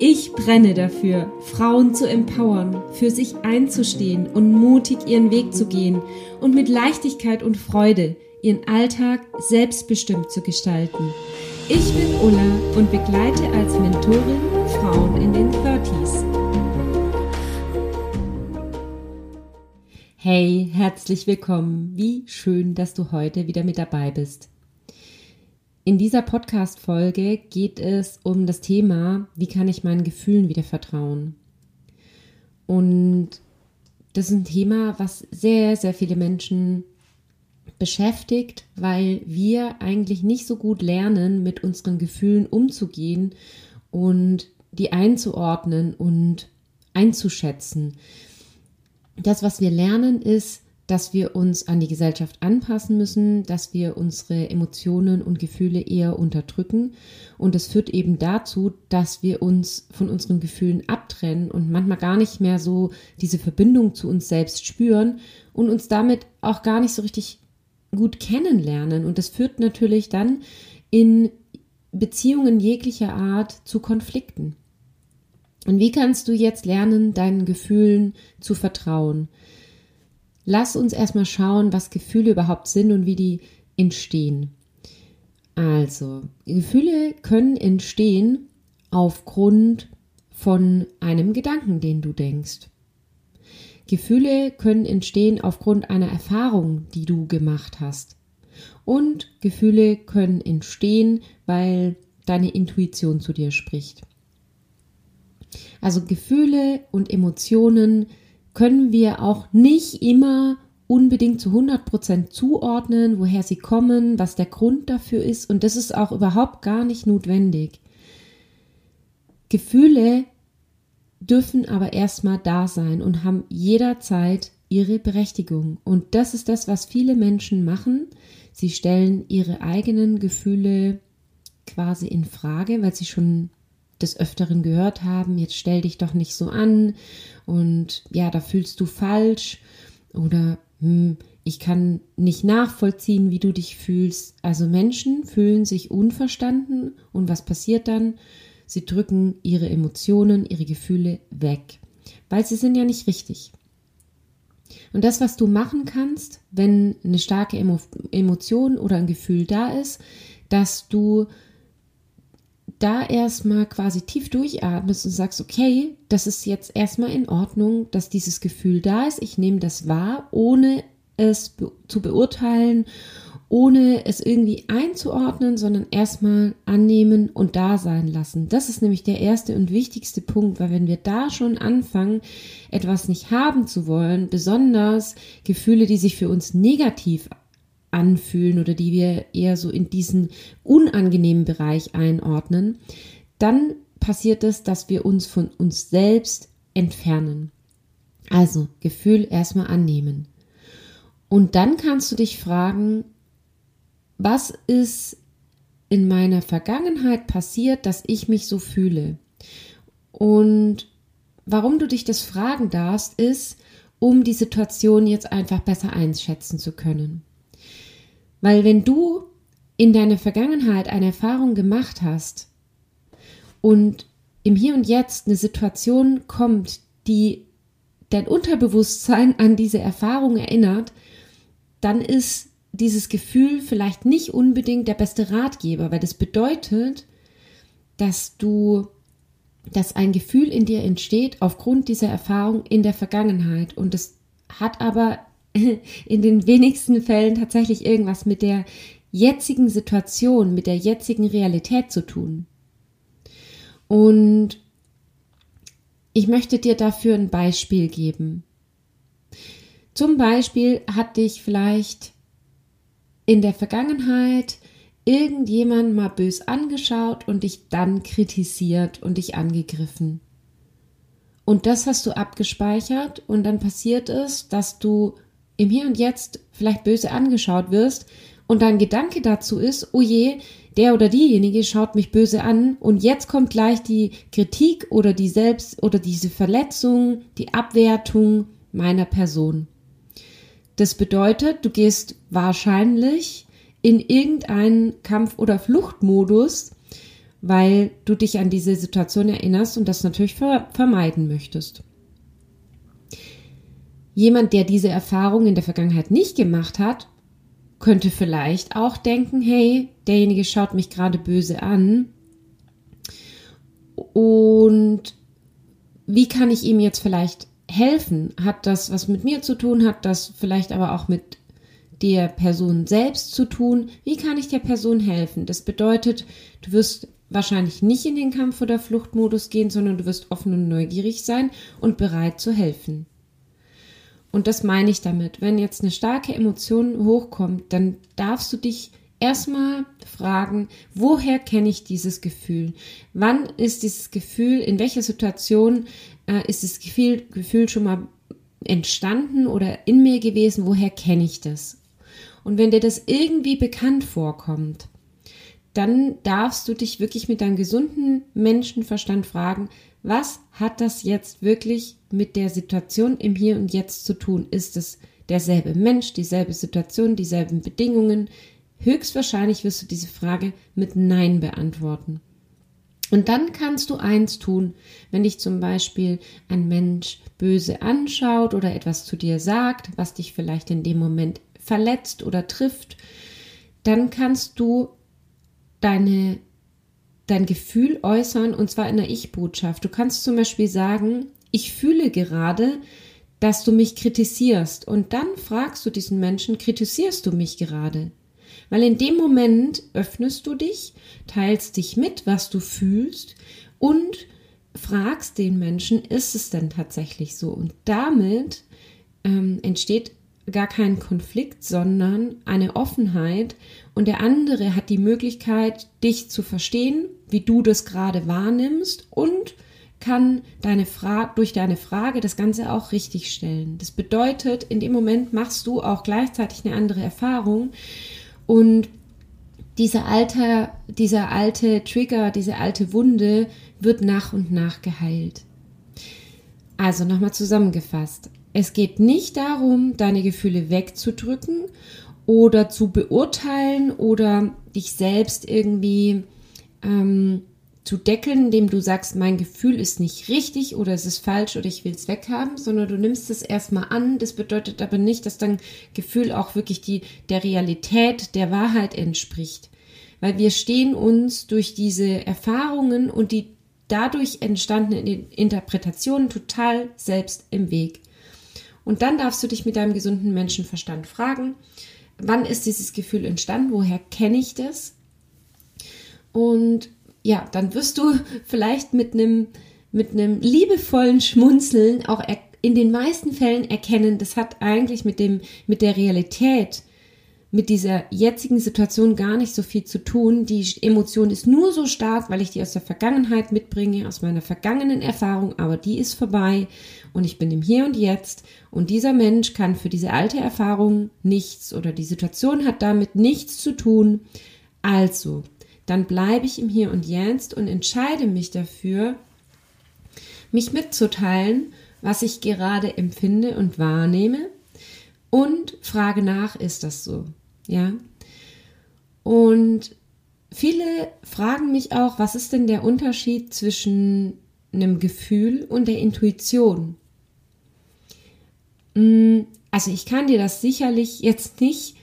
Ich brenne dafür, Frauen zu empowern, für sich einzustehen und mutig ihren Weg zu gehen und mit Leichtigkeit und Freude ihren Alltag selbstbestimmt zu gestalten. Ich bin Ulla und begleite als Mentorin Frauen in den 30s. Hey, herzlich willkommen. Wie schön, dass du heute wieder mit dabei bist. In dieser Podcast-Folge geht es um das Thema, wie kann ich meinen Gefühlen wieder vertrauen? Und das ist ein Thema, was sehr, sehr viele Menschen beschäftigt, weil wir eigentlich nicht so gut lernen, mit unseren Gefühlen umzugehen und die einzuordnen und einzuschätzen. Das, was wir lernen, ist, dass wir uns an die Gesellschaft anpassen müssen, dass wir unsere Emotionen und Gefühle eher unterdrücken. Und es führt eben dazu, dass wir uns von unseren Gefühlen abtrennen und manchmal gar nicht mehr so diese Verbindung zu uns selbst spüren und uns damit auch gar nicht so richtig gut kennenlernen. Und das führt natürlich dann in Beziehungen jeglicher Art zu Konflikten. Und wie kannst du jetzt lernen, deinen Gefühlen zu vertrauen? Lass uns erstmal schauen, was Gefühle überhaupt sind und wie die entstehen. Also, Gefühle können entstehen aufgrund von einem Gedanken, den du denkst. Gefühle können entstehen aufgrund einer Erfahrung, die du gemacht hast. Und Gefühle können entstehen, weil deine Intuition zu dir spricht. Also Gefühle und Emotionen können wir auch nicht immer unbedingt zu 100% zuordnen, woher sie kommen, was der Grund dafür ist. Und das ist auch überhaupt gar nicht notwendig. Gefühle dürfen aber erstmal da sein und haben jederzeit ihre Berechtigung. Und das ist das, was viele Menschen machen. Sie stellen ihre eigenen Gefühle quasi in Frage, weil sie schon des Öfteren gehört haben, jetzt stell dich doch nicht so an und ja, da fühlst du falsch oder hm, ich kann nicht nachvollziehen, wie du dich fühlst. Also Menschen fühlen sich unverstanden und was passiert dann? Sie drücken ihre Emotionen, ihre Gefühle weg, weil sie sind ja nicht richtig. Und das, was du machen kannst, wenn eine starke Emo Emotion oder ein Gefühl da ist, dass du da erstmal quasi tief durchatmest und sagst, okay, das ist jetzt erstmal in Ordnung, dass dieses Gefühl da ist. Ich nehme das wahr, ohne es be zu beurteilen, ohne es irgendwie einzuordnen, sondern erstmal annehmen und da sein lassen. Das ist nämlich der erste und wichtigste Punkt, weil wenn wir da schon anfangen, etwas nicht haben zu wollen, besonders Gefühle, die sich für uns negativ anfühlen oder die wir eher so in diesen unangenehmen Bereich einordnen, dann passiert es, dass wir uns von uns selbst entfernen. Also Gefühl erstmal annehmen. Und dann kannst du dich fragen, was ist in meiner Vergangenheit passiert, dass ich mich so fühle? Und warum du dich das fragen darfst, ist, um die Situation jetzt einfach besser einschätzen zu können. Weil wenn du in deiner Vergangenheit eine Erfahrung gemacht hast und im Hier und Jetzt eine Situation kommt, die dein Unterbewusstsein an diese Erfahrung erinnert, dann ist dieses Gefühl vielleicht nicht unbedingt der beste Ratgeber, weil das bedeutet, dass du, dass ein Gefühl in dir entsteht aufgrund dieser Erfahrung in der Vergangenheit. Und das hat aber in den wenigsten Fällen tatsächlich irgendwas mit der jetzigen Situation, mit der jetzigen Realität zu tun. Und ich möchte dir dafür ein Beispiel geben. Zum Beispiel hat dich vielleicht in der Vergangenheit irgendjemand mal bös angeschaut und dich dann kritisiert und dich angegriffen. Und das hast du abgespeichert und dann passiert es, dass du im Hier und Jetzt vielleicht böse angeschaut wirst und dein Gedanke dazu ist, oh je, der oder diejenige schaut mich böse an und jetzt kommt gleich die Kritik oder die Selbst- oder diese Verletzung, die Abwertung meiner Person. Das bedeutet, du gehst wahrscheinlich in irgendeinen Kampf- oder Fluchtmodus, weil du dich an diese Situation erinnerst und das natürlich vermeiden möchtest. Jemand, der diese Erfahrung in der Vergangenheit nicht gemacht hat, könnte vielleicht auch denken, hey, derjenige schaut mich gerade böse an. Und wie kann ich ihm jetzt vielleicht helfen? Hat das was mit mir zu tun? Hat das vielleicht aber auch mit der Person selbst zu tun? Wie kann ich der Person helfen? Das bedeutet, du wirst wahrscheinlich nicht in den Kampf- oder Fluchtmodus gehen, sondern du wirst offen und neugierig sein und bereit zu helfen. Und das meine ich damit. Wenn jetzt eine starke Emotion hochkommt, dann darfst du dich erstmal fragen, woher kenne ich dieses Gefühl? Wann ist dieses Gefühl, in welcher Situation äh, ist das Gefühl, Gefühl schon mal entstanden oder in mir gewesen? Woher kenne ich das? Und wenn dir das irgendwie bekannt vorkommt, dann darfst du dich wirklich mit deinem gesunden Menschenverstand fragen, was hat das jetzt wirklich mit der Situation im Hier und Jetzt zu tun? Ist es derselbe Mensch, dieselbe Situation, dieselben Bedingungen? Höchstwahrscheinlich wirst du diese Frage mit Nein beantworten. Und dann kannst du eins tun, wenn dich zum Beispiel ein Mensch böse anschaut oder etwas zu dir sagt, was dich vielleicht in dem Moment verletzt oder trifft, dann kannst du deine dein Gefühl äußern und zwar in der Ich-Botschaft. Du kannst zum Beispiel sagen, ich fühle gerade, dass du mich kritisierst und dann fragst du diesen Menschen, kritisierst du mich gerade? Weil in dem Moment öffnest du dich, teilst dich mit, was du fühlst und fragst den Menschen, ist es denn tatsächlich so? Und damit ähm, entsteht gar kein Konflikt, sondern eine Offenheit und der andere hat die Möglichkeit, dich zu verstehen, wie du das gerade wahrnimmst und kann deine Fra durch deine Frage das Ganze auch richtig stellen. Das bedeutet, in dem Moment machst du auch gleichzeitig eine andere Erfahrung und dieser alte, dieser alte Trigger, diese alte Wunde wird nach und nach geheilt. Also nochmal zusammengefasst. Es geht nicht darum, deine Gefühle wegzudrücken oder zu beurteilen oder dich selbst irgendwie ähm, zu deckeln, indem du sagst, mein Gefühl ist nicht richtig oder es ist falsch oder ich will es weghaben, sondern du nimmst es erstmal an. Das bedeutet aber nicht, dass dein Gefühl auch wirklich die, der Realität, der Wahrheit entspricht. Weil wir stehen uns durch diese Erfahrungen und die dadurch entstandenen Interpretationen total selbst im Weg. Und dann darfst du dich mit deinem gesunden Menschenverstand fragen, wann ist dieses Gefühl entstanden, woher kenne ich das? Und ja, dann wirst du vielleicht mit einem mit einem liebevollen Schmunzeln auch in den meisten Fällen erkennen, das hat eigentlich mit dem mit der Realität mit dieser jetzigen Situation gar nicht so viel zu tun. Die Emotion ist nur so stark, weil ich die aus der Vergangenheit mitbringe, aus meiner vergangenen Erfahrung, aber die ist vorbei und ich bin im Hier und Jetzt und dieser Mensch kann für diese alte Erfahrung nichts oder die Situation hat damit nichts zu tun. Also, dann bleibe ich im Hier und Jetzt und entscheide mich dafür, mich mitzuteilen, was ich gerade empfinde und wahrnehme und frage nach, ist das so? Ja. Und viele fragen mich auch, was ist denn der Unterschied zwischen einem Gefühl und der Intuition? Mm, also ich kann dir das sicherlich jetzt nicht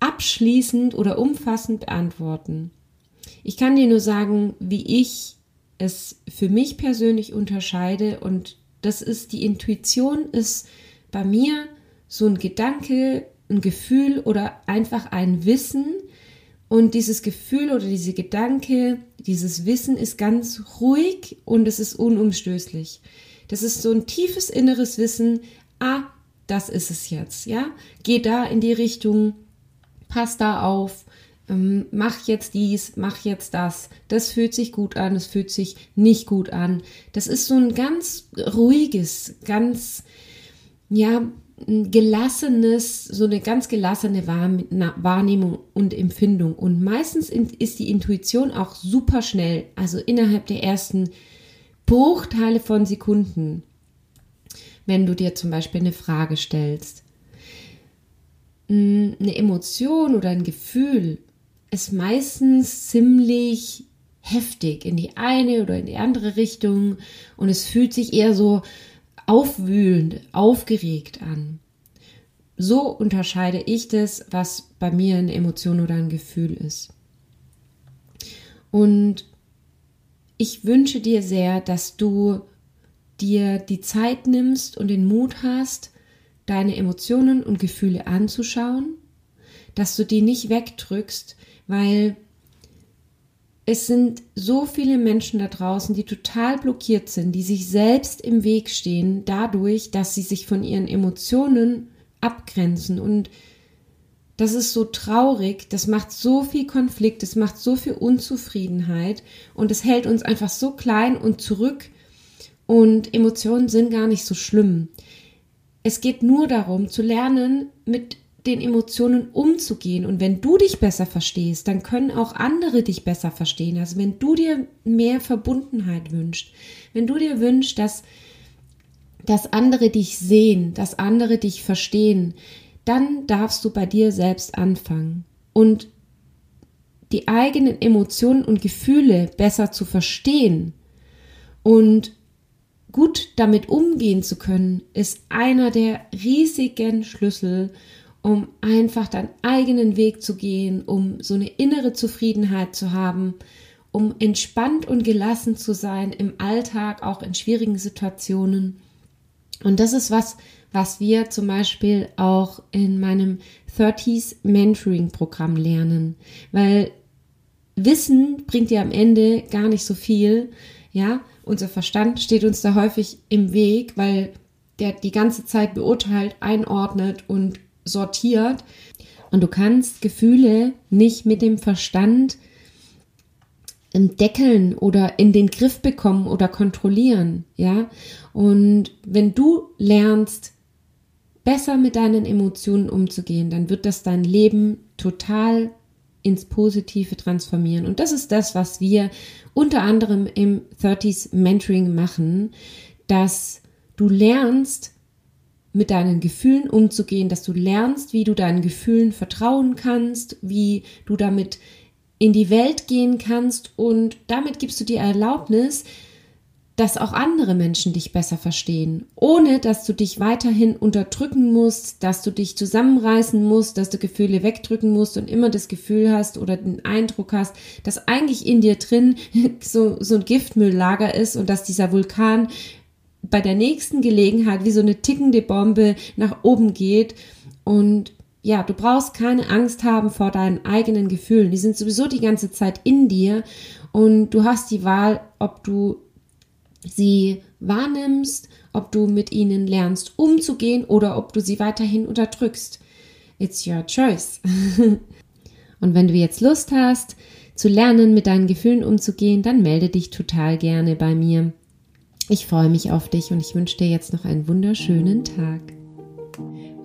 abschließend oder umfassend beantworten. Ich kann dir nur sagen, wie ich es für mich persönlich unterscheide und das ist die Intuition ist bei mir so ein Gedanke, ein Gefühl oder einfach ein Wissen und dieses Gefühl oder diese Gedanke, dieses Wissen ist ganz ruhig und es ist unumstößlich. Das ist so ein tiefes inneres Wissen, ah, das ist es jetzt, ja? Geh da in die Richtung, pass da auf, ähm, mach jetzt dies, mach jetzt das. Das fühlt sich gut an, das fühlt sich nicht gut an. Das ist so ein ganz ruhiges, ganz, ja, gelassenes, so eine ganz gelassene Wahrnehmung und Empfindung. Und meistens ist die Intuition auch super schnell, also innerhalb der ersten Bruchteile von Sekunden, wenn du dir zum Beispiel eine Frage stellst. Eine Emotion oder ein Gefühl ist meistens ziemlich heftig in die eine oder in die andere Richtung und es fühlt sich eher so aufwühlend, aufgeregt an. So unterscheide ich das, was bei mir eine Emotion oder ein Gefühl ist. Und ich wünsche dir sehr, dass du dir die Zeit nimmst und den Mut hast, deine Emotionen und Gefühle anzuschauen, dass du die nicht wegdrückst, weil es sind so viele Menschen da draußen, die total blockiert sind, die sich selbst im Weg stehen, dadurch, dass sie sich von ihren Emotionen abgrenzen. Und das ist so traurig, das macht so viel Konflikt, das macht so viel Unzufriedenheit und es hält uns einfach so klein und zurück. Und Emotionen sind gar nicht so schlimm. Es geht nur darum, zu lernen, mit den Emotionen umzugehen. Und wenn du dich besser verstehst, dann können auch andere dich besser verstehen. Also wenn du dir mehr Verbundenheit wünschst, wenn du dir wünschst, dass, dass andere dich sehen, dass andere dich verstehen, dann darfst du bei dir selbst anfangen. Und die eigenen Emotionen und Gefühle besser zu verstehen und gut damit umgehen zu können, ist einer der riesigen Schlüssel, um einfach deinen eigenen Weg zu gehen, um so eine innere Zufriedenheit zu haben, um entspannt und gelassen zu sein im Alltag, auch in schwierigen Situationen. Und das ist was, was wir zum Beispiel auch in meinem 30s Mentoring Programm lernen, weil Wissen bringt dir am Ende gar nicht so viel, ja. Unser Verstand steht uns da häufig im Weg, weil der die ganze Zeit beurteilt, einordnet und sortiert. Und du kannst Gefühle nicht mit dem Verstand deckeln oder in den Griff bekommen oder kontrollieren, ja. Und wenn du lernst, besser mit deinen Emotionen umzugehen, dann wird das dein Leben total ins Positive transformieren. Und das ist das, was wir unter anderem im 30s Mentoring machen, dass du lernst, mit deinen Gefühlen umzugehen, dass du lernst, wie du deinen Gefühlen vertrauen kannst, wie du damit in die Welt gehen kannst. Und damit gibst du dir Erlaubnis, dass auch andere Menschen dich besser verstehen, ohne dass du dich weiterhin unterdrücken musst, dass du dich zusammenreißen musst, dass du Gefühle wegdrücken musst und immer das Gefühl hast oder den Eindruck hast, dass eigentlich in dir drin so, so ein Giftmülllager ist und dass dieser Vulkan bei der nächsten Gelegenheit wie so eine tickende Bombe nach oben geht. Und ja, du brauchst keine Angst haben vor deinen eigenen Gefühlen. Die sind sowieso die ganze Zeit in dir. Und du hast die Wahl, ob du sie wahrnimmst, ob du mit ihnen lernst umzugehen oder ob du sie weiterhin unterdrückst. It's your choice. Und wenn du jetzt Lust hast, zu lernen, mit deinen Gefühlen umzugehen, dann melde dich total gerne bei mir. Ich freue mich auf dich und ich wünsche dir jetzt noch einen wunderschönen Tag.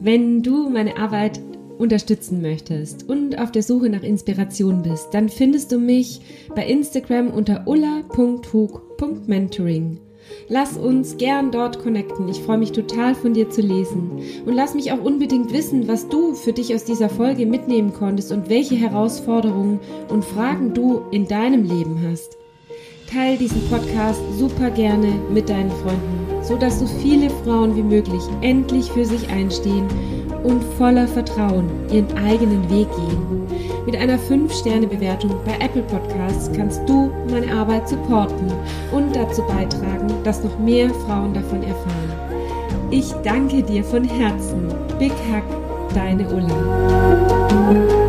Wenn du meine Arbeit unterstützen möchtest und auf der Suche nach Inspiration bist, dann findest du mich bei Instagram unter ulla.hug.mentoring. Lass uns gern dort connecten. Ich freue mich total von dir zu lesen. Und lass mich auch unbedingt wissen, was du für dich aus dieser Folge mitnehmen konntest und welche Herausforderungen und Fragen du in deinem Leben hast. Teil diesen Podcast super gerne mit deinen Freunden, so dass so viele Frauen wie möglich endlich für sich einstehen und voller Vertrauen ihren eigenen Weg gehen. Mit einer 5-Sterne-Bewertung bei Apple Podcasts kannst du meine Arbeit supporten und dazu beitragen, dass noch mehr Frauen davon erfahren. Ich danke dir von Herzen. Big Hug, deine Ulla.